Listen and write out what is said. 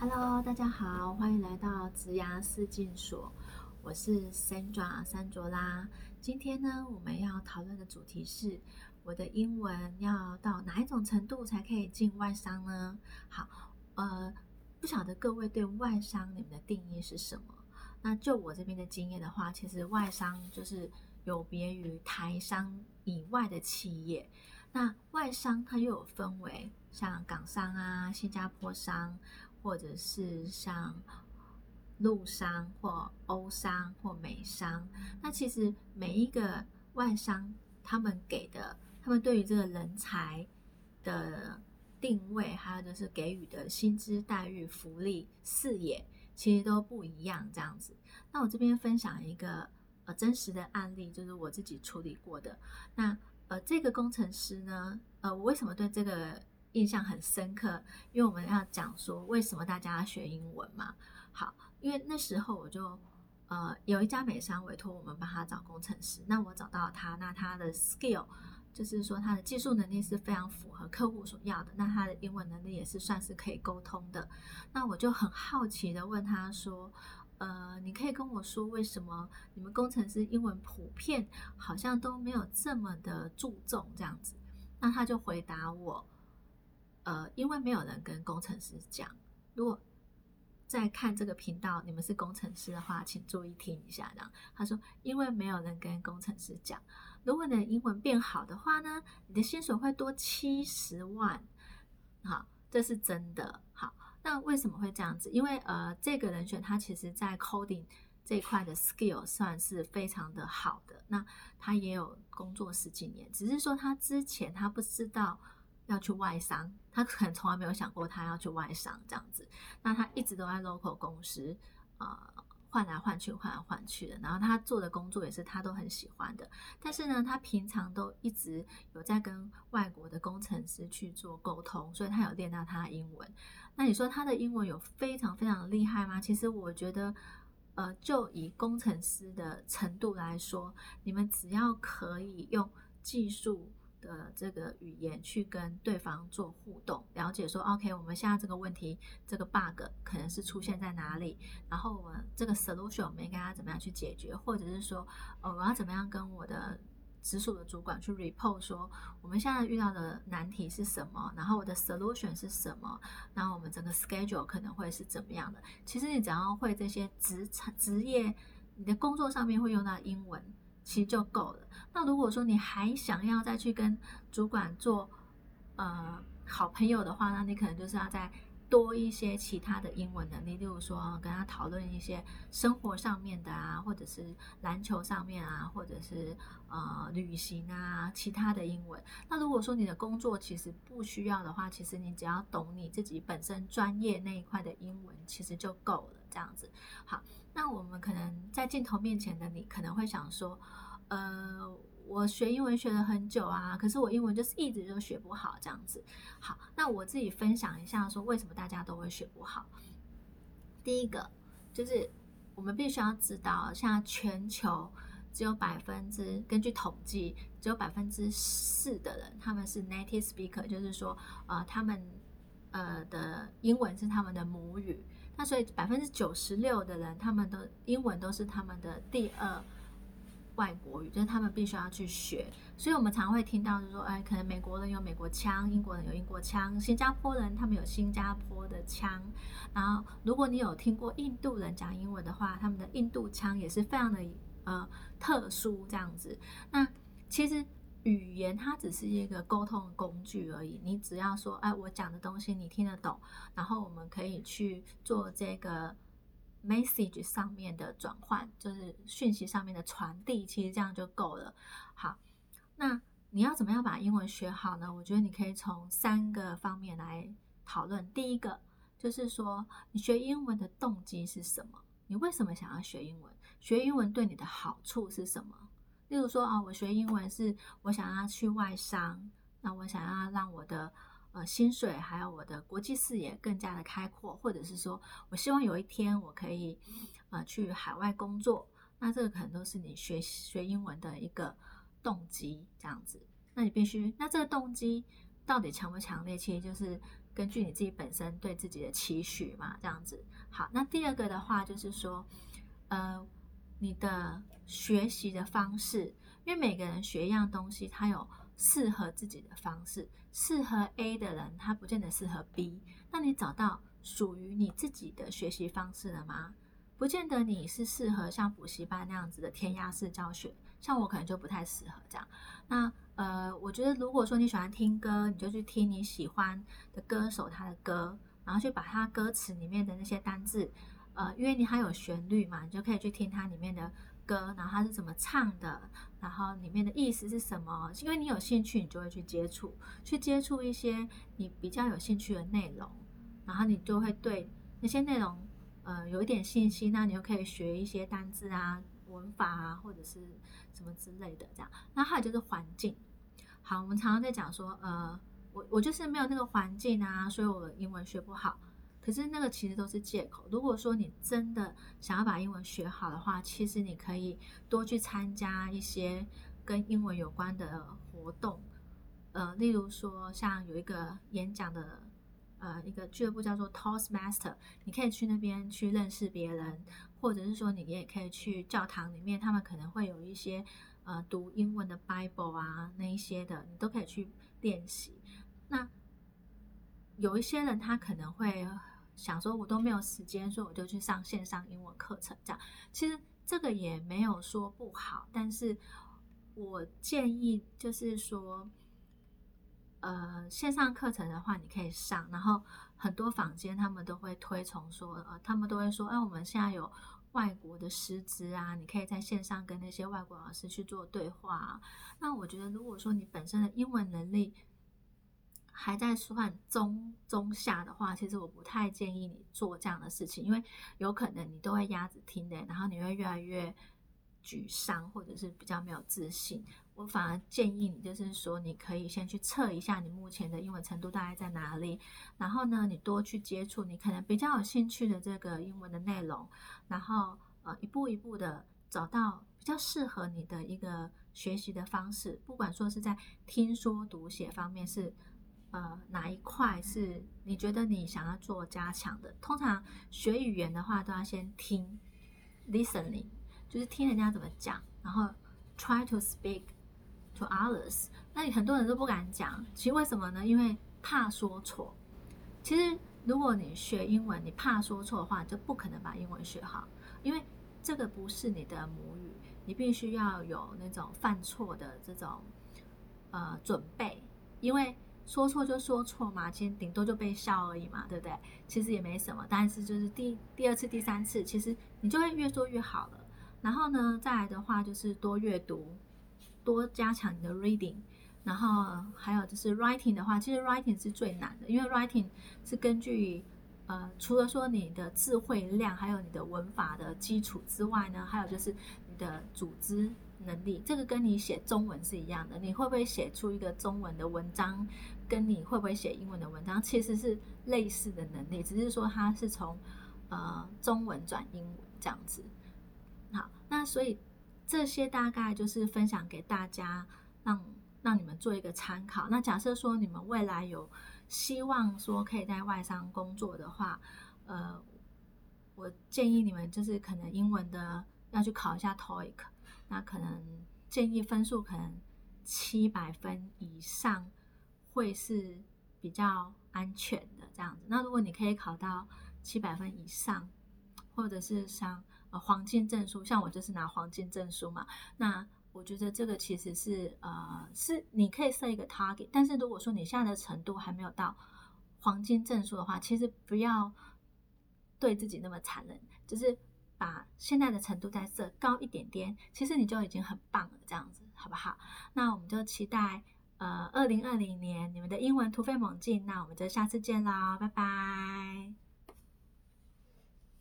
Hello，大家好，欢迎来到植牙四进所，我是 Sandra 三卓拉。今天呢，我们要讨论的主题是我的英文要到哪一种程度才可以进外商呢？好，呃，不晓得各位对外商你们的定义是什么？那就我这边的经验的话，其实外商就是有别于台商以外的企业。那外商它又有分为像港商啊、新加坡商，或者是像陆商或欧商或美商。那其实每一个外商他们给的，他们对于这个人才的定位，还有就是给予的薪资待遇、福利、视野，其实都不一样。这样子，那我这边分享一个呃真实的案例，就是我自己处理过的那。呃，这个工程师呢，呃，我为什么对这个印象很深刻？因为我们要讲说为什么大家要学英文嘛。好，因为那时候我就呃有一家美商委托我们帮他找工程师，那我找到他，那他的 skill 就是说他的技术能力是非常符合客户所要的，那他的英文能力也是算是可以沟通的。那我就很好奇的问他说。呃，你可以跟我说为什么你们工程师英文普遍好像都没有这么的注重这样子？那他就回答我，呃，因为没有人跟工程师讲。如果在看这个频道，你们是工程师的话，请注意听一下。这样，他说，因为没有人跟工程师讲，如果你的英文变好的话呢，你的薪水会多七十万。好，这是真的。好。那为什么会这样子？因为呃，这个人选他其实在 coding 这一块的 skill 算是非常的好的。那他也有工作十几年，只是说他之前他不知道要去外商，他可能从来没有想过他要去外商这样子。那他一直都在 local 公司啊。换来换去，换来换去的，然后他做的工作也是他都很喜欢的。但是呢，他平常都一直有在跟外国的工程师去做沟通，所以他有练到他的英文。那你说他的英文有非常非常厉害吗？其实我觉得，呃，就以工程师的程度来说，你们只要可以用技术。的这个语言去跟对方做互动，了解说，OK，我们现在这个问题，这个 bug 可能是出现在哪里，然后我们这个 solution 我们应该要怎么样去解决，或者是说，呃，我要怎么样跟我的直属的主管去 report 说，我们现在遇到的难题是什么，然后我的 solution 是什么，然后我们整个 schedule 可能会是怎么样的。其实你只要会这些职场职业，你的工作上面会用到英文。其实就够了。那如果说你还想要再去跟主管做呃好朋友的话，那你可能就是要在多一些其他的英文能力，例如说跟他讨论一些生活上面的啊，或者是篮球上面啊，或者是呃旅行啊，其他的英文。那如果说你的工作其实不需要的话，其实你只要懂你自己本身专业那一块的英文，其实就够了。这样子，好。那我们可能在镜头面前的你，可能会想说，呃，我学英文学了很久啊，可是我英文就是一直都学不好这样子。好，那我自己分享一下，说为什么大家都会学不好。第一个就是我们必须要知道，现在全球只有百分之，根据统计，只有百分之四的人他们是 native speaker，就是说，呃，他们呃的英文是他们的母语。那所以百分之九十六的人，他们的英文都是他们的第二外国语，就是他们必须要去学。所以我们常会听到，就是说，哎，可能美国人有美国腔，英国人有英国腔，新加坡人他们有新加坡的腔。然后，如果你有听过印度人讲英文的话，他们的印度腔也是非常的呃特殊这样子。那其实。语言它只是一个沟通的工具而已，你只要说，哎，我讲的东西你听得懂，然后我们可以去做这个 message 上面的转换，就是讯息上面的传递，其实这样就够了。好，那你要怎么样把英文学好呢？我觉得你可以从三个方面来讨论。第一个就是说，你学英文的动机是什么？你为什么想要学英文？学英文对你的好处是什么？例如说啊，我学英文是我想要去外商，那我想要让我的呃薪水还有我的国际视野更加的开阔，或者是说我希望有一天我可以呃去海外工作，那这个可能都是你学学英文的一个动机这样子。那你必须，那这个动机到底强不强烈？其实就是根据你自己本身对自己的期许嘛，这样子。好，那第二个的话就是说，呃，你的学习的方式，因为每个人学一样东西，他有适合自己的方式。适合 A 的人，他不见得适合 B。那你找到属于你自己的学习方式了吗？不见得你是适合像补习班那样子的填鸭式教学，像我可能就不太适合这样。那呃，我觉得如果说你喜欢听歌，你就去听你喜欢的歌手他的歌，然后去把他歌词里面的那些单字，呃，因为你还有旋律嘛，你就可以去听它里面的歌，然后它是怎么唱的，然后里面的意思是什么。因为你有兴趣，你就会去接触，去接触一些你比较有兴趣的内容，然后你就会对那些内容。呃，有一点信心，那你就可以学一些单字啊、文法啊，或者是什么之类的这样。那还有就是环境。好，我们常常在讲说，呃，我我就是没有那个环境啊，所以我英文学不好。可是那个其实都是借口。如果说你真的想要把英文学好的话，其实你可以多去参加一些跟英文有关的活动。呃，例如说像有一个演讲的。呃，一个俱乐部叫做 Toastmaster，你可以去那边去认识别人，或者是说你也可以去教堂里面，他们可能会有一些呃读英文的 Bible 啊那一些的，你都可以去练习。那有一些人他可能会想说，我都没有时间，所以我就去上线上英文课程这样。其实这个也没有说不好，但是我建议就是说。呃，线上课程的话，你可以上，然后很多坊间他们都会推崇说，呃，他们都会说，哎，我们现在有外国的师资啊，你可以在线上跟那些外国老师去做对话。那我觉得，如果说你本身的英文能力还在算中中下的话，其实我不太建议你做这样的事情，因为有可能你都会压着听的，然后你会越来越沮丧，或者是比较没有自信。我反而建议你，就是说，你可以先去测一下你目前的英文程度大概在哪里，然后呢，你多去接触你可能比较有兴趣的这个英文的内容，然后呃，一步一步的找到比较适合你的一个学习的方式。不管说是在听说读写方面是呃哪一块是你觉得你想要做加强的，通常学语言的话都要先听，listening，就是听人家怎么讲，然后 try to speak。To others，那你很多人都不敢讲，其实为什么呢？因为怕说错。其实如果你学英文，你怕说错的话，就不可能把英文学好，因为这个不是你的母语，你必须要有那种犯错的这种呃准备。因为说错就说错嘛，其实顶多就被笑而已嘛，对不对？其实也没什么，但是就是第第二次、第三次，其实你就会越做越好了。然后呢，再来的话就是多阅读。多加强你的 reading，然后还有就是 writing 的话，其实 writing 是最难的，因为 writing 是根据呃，除了说你的智慧量，还有你的文法的基础之外呢，还有就是的组织能力，这个跟你写中文是一样的，你会不会写出一个中文的文章，跟你会不会写英文的文章，其实是类似的能力，只是说它是从呃中文转英文这样子。好，那所以。这些大概就是分享给大家，让让你们做一个参考。那假设说你们未来有希望说可以在外商工作的话，呃，我建议你们就是可能英文的要去考一下 TOEIC，那可能建议分数可能七百分以上会是比较安全的这样子。那如果你可以考到七百分以上，或者是像呃，黄金证书，像我就是拿黄金证书嘛。那我觉得这个其实是呃，是你可以设一个 target，但是如果说你现在的程度还没有到黄金证书的话，其实不要对自己那么残忍，就是把现在的程度再设高一点点，其实你就已经很棒了，这样子好不好？那我们就期待呃，二零二零年你们的英文突飞猛进。那我们就下次见啦，拜拜。